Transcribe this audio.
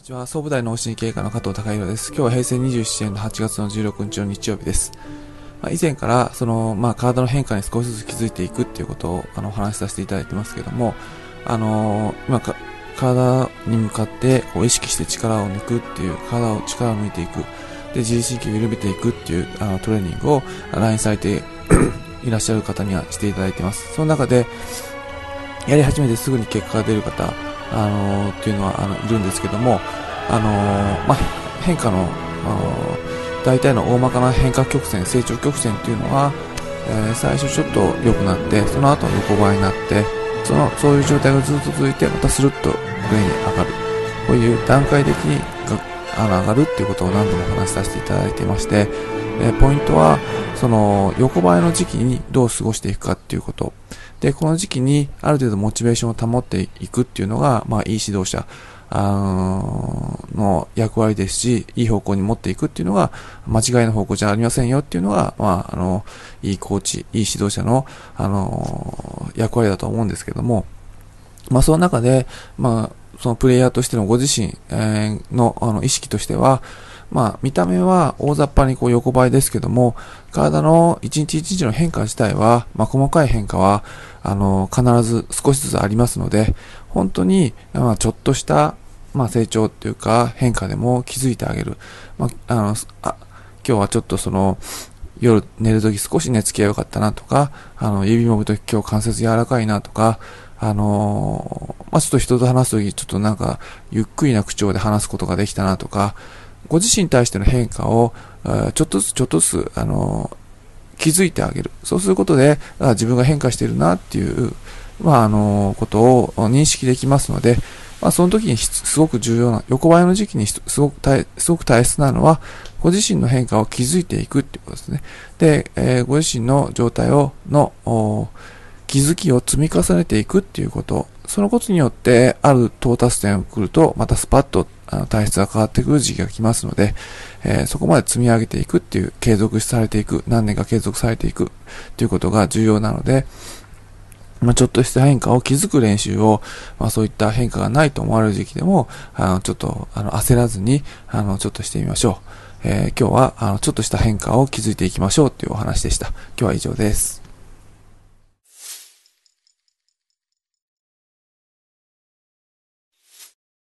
にちは。総武大脳神経科の加藤隆弘です。今日は平成27年の8月の16日の日曜日です。まあ、以前から、その、まあ、体の変化に少しずつ気づいていくっていうことを、あの、お話しさせていただいてますけども、あのー、今か、体に向かって、こう、意識して力を抜くっていう、体を力を抜いていく。で、自律神経を緩めていくっていう、あの、トレーニングを、ラインされて いらっしゃる方にはしていただいてます。その中で、やり始めてすぐに結果が出る方、あのー、っていうのはあのいるんですけども、あのー、まあ、変化の、大体の大まかな変化曲線、成長曲線っていうのは、え、最初ちょっと良くなって、その後横ばいになって、その、そういう状態がずっと続いて、またスルッと上に上がる。こういう段階的にあの上がるっていうことを何度もお話しさせていただいていまして、えポイントは、その、横ばいの時期にどう過ごしていくかっていうこと。で、この時期にある程度モチベーションを保っていくっていうのが、まあ、いい指導者、あの役割ですし、いい方向に持っていくっていうのが、間違いの方向じゃありませんよっていうのが、まあ、あの、いいコーチ、いい指導者の、あの、役割だと思うんですけども、まあ、その中で、まあ、そのプレイヤーとしてのご自身、のあの意識としては、まあ、見た目は大雑把にこう横ばいですけども、体の一日一日の変化自体は、まあ、細かい変化は、あの、必ず少しずつありますので、本当に、まあ、ちょっとした、まあ、成長っていうか変化でも気づいてあげる。まあ、あの、あ、今日はちょっとその、夜寝るとき少し寝つきが良かったなとか、あの、指もむとき今日関節柔らかいなとか、あのー、まあ、ちょっと人と話すときちょっとなんか、ゆっくりな口調で話すことができたなとか、ご自身に対しての変化を、ちょっとずつちょっとずつ、あのー、気づいてあげる。そうすることで、あ自分が変化してるなっていう、まあ、あのー、ことを認識できますので、まあ、その時にすごく重要な、横ばいの時期にすごく大、すごく大切なのは、ご自身の変化を気づいていくっていうことですね。で、えー、ご自身の状態を、の、気づきを積み重ねていくっていうこと。そのことによって、ある到達点を来ると、またスパッと体質が変わってくる時期が来ますので、えー、そこまで積み上げていくっていう、継続されていく、何年か継続されていくっていうことが重要なので、まあ、ちょっとした変化を気づく練習を、まあ、そういった変化がないと思われる時期でも、あの、ちょっと、あの、焦らずに、あの、ちょっとしてみましょう。えー、今日は、あの、ちょっとした変化を気づいていきましょうというお話でした。今日は以上です。